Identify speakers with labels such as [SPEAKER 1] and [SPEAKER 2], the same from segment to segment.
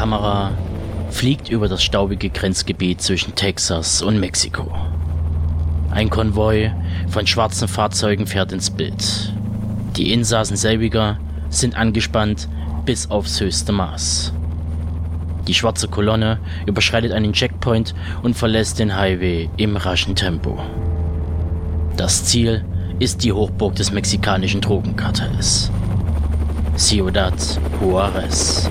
[SPEAKER 1] Kamera fliegt über das staubige Grenzgebiet zwischen Texas und Mexiko. Ein Konvoi von schwarzen Fahrzeugen fährt ins Bild. Die Insassen selbiger sind angespannt bis aufs höchste Maß. Die schwarze Kolonne überschreitet einen Checkpoint und verlässt den Highway im raschen Tempo. Das Ziel ist die Hochburg des mexikanischen Drogenkartells. Ciudad Juarez.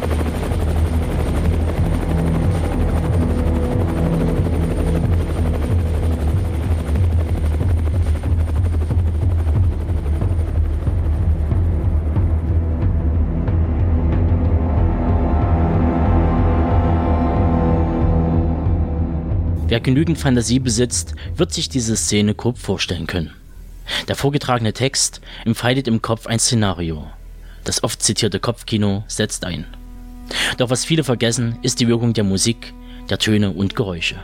[SPEAKER 1] Wer genügend Fantasie besitzt, wird sich diese Szene grob vorstellen können. Der vorgetragene Text entfaltet im Kopf ein Szenario. Das oft zitierte Kopfkino setzt ein. Doch was viele vergessen, ist die Wirkung der Musik, der Töne und Geräusche.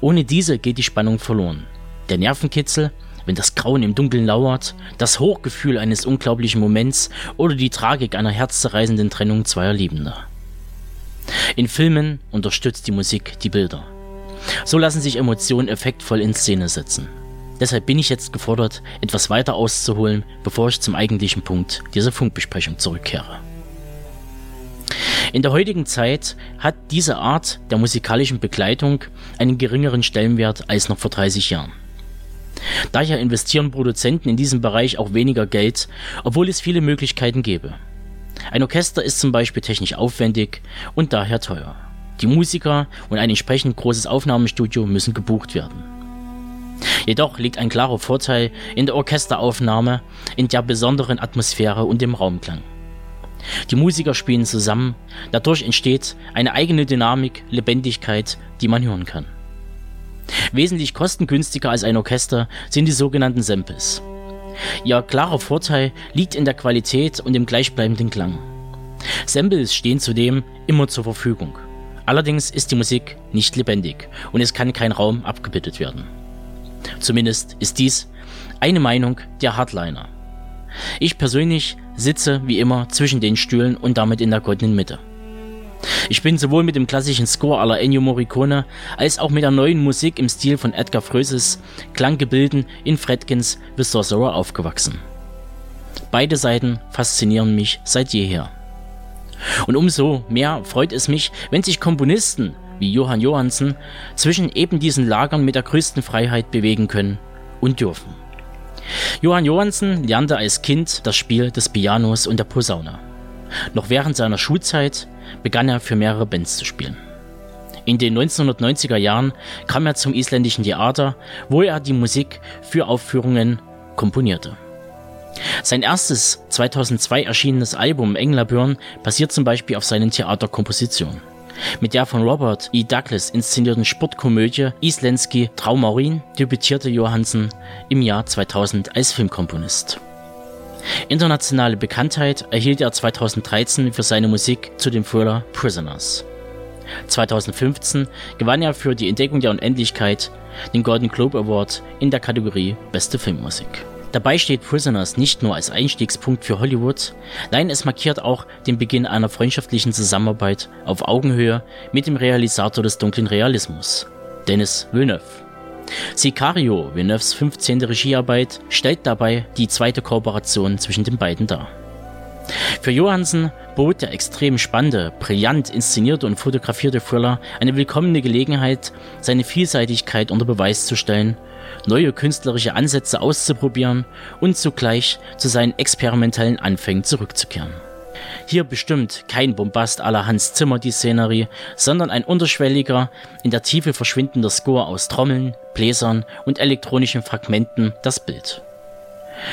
[SPEAKER 1] Ohne diese geht die Spannung verloren. Der Nervenkitzel, wenn das Grauen im Dunkeln lauert, das Hochgefühl eines unglaublichen Moments oder die Tragik einer herzzerreißenden Trennung zweier Liebender. In Filmen unterstützt die Musik die Bilder. So lassen sich Emotionen effektvoll in Szene setzen. Deshalb bin ich jetzt gefordert, etwas weiter auszuholen, bevor ich zum eigentlichen Punkt dieser Funkbesprechung zurückkehre. In der heutigen Zeit hat diese Art der musikalischen Begleitung einen geringeren Stellenwert als noch vor 30 Jahren. Daher investieren Produzenten in diesem Bereich auch weniger Geld, obwohl es viele Möglichkeiten gäbe. Ein Orchester ist zum Beispiel technisch aufwendig und daher teuer. Die Musiker und ein entsprechend großes Aufnahmestudio müssen gebucht werden. Jedoch liegt ein klarer Vorteil in der Orchesteraufnahme, in der besonderen Atmosphäre und dem Raumklang. Die Musiker spielen zusammen, dadurch entsteht eine eigene Dynamik, Lebendigkeit, die man hören kann. Wesentlich kostengünstiger als ein Orchester sind die sogenannten Samples. Ihr klarer Vorteil liegt in der Qualität und dem gleichbleibenden Klang. Samples stehen zudem immer zur Verfügung. Allerdings ist die Musik nicht lebendig und es kann kein Raum abgebildet werden. Zumindest ist dies eine Meinung der Hardliner. Ich persönlich sitze wie immer zwischen den Stühlen und damit in der goldenen Mitte. Ich bin sowohl mit dem klassischen Score aller Ennio Morricone als auch mit der neuen Musik im Stil von Edgar Fröses Klanggebilden in Fredkins The Sorcerer aufgewachsen. Beide Seiten faszinieren mich seit jeher. Und umso mehr freut es mich, wenn sich Komponisten wie Johann Johansen zwischen eben diesen Lagern mit der größten Freiheit bewegen können und dürfen. Johann Johansen lernte als Kind das Spiel des Pianos und der Posaune. Noch während seiner Schulzeit begann er für mehrere Bands zu spielen. In den 1990er Jahren kam er zum isländischen Theater, wo er die Musik für Aufführungen komponierte. Sein erstes 2002 erschienenes Album Englabjörn basiert zum Beispiel auf seinen Theaterkompositionen. Mit der von Robert E. Douglas inszenierten Sportkomödie Islenski Traumaurin debütierte Johansen im Jahr 2000 als Filmkomponist. Internationale Bekanntheit erhielt er 2013 für seine Musik zu dem Thriller Prisoners. 2015 gewann er für die Entdeckung der Unendlichkeit den Golden Globe Award in der Kategorie Beste Filmmusik. Dabei steht Prisoners nicht nur als Einstiegspunkt für Hollywood, nein, es markiert auch den Beginn einer freundschaftlichen Zusammenarbeit auf Augenhöhe mit dem Realisator des dunklen Realismus, Dennis Villeneuve. Sicario, Villeneuves 15. Regiearbeit, stellt dabei die zweite Kooperation zwischen den beiden dar. Für Johansen bot der extrem spannende, brillant inszenierte und fotografierte Thriller eine willkommene Gelegenheit, seine Vielseitigkeit unter Beweis zu stellen, neue künstlerische Ansätze auszuprobieren und zugleich zu seinen experimentellen Anfängen zurückzukehren. Hier bestimmt kein Bombast aller Hans Zimmer die Szenerie, sondern ein unterschwelliger, in der Tiefe verschwindender Score aus Trommeln, Bläsern und elektronischen Fragmenten das Bild.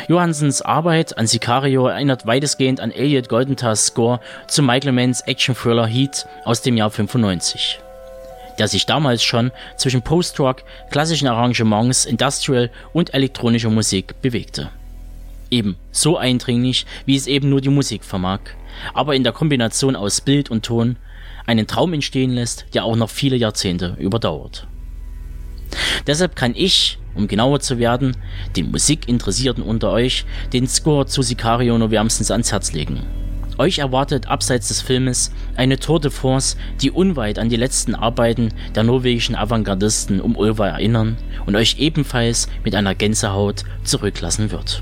[SPEAKER 1] Johansens Arbeit an Sicario erinnert weitestgehend an Elliot Goldenthals Score zu Michael Manns Action-Thriller Heat aus dem Jahr 95, der sich damals schon zwischen Post-Rock, klassischen Arrangements, Industrial und elektronischer Musik bewegte. Eben so eindringlich, wie es eben nur die Musik vermag, aber in der Kombination aus Bild und Ton einen Traum entstehen lässt, der auch noch viele Jahrzehnte überdauert. Deshalb kann ich, um genauer zu werden, den Musikinteressierten unter euch den Score zu Sicario nur wärmstens ans Herz legen. Euch erwartet abseits des Filmes eine Tour de France, die unweit an die letzten Arbeiten der norwegischen Avantgardisten um Ulva erinnern und euch ebenfalls mit einer Gänsehaut zurücklassen wird.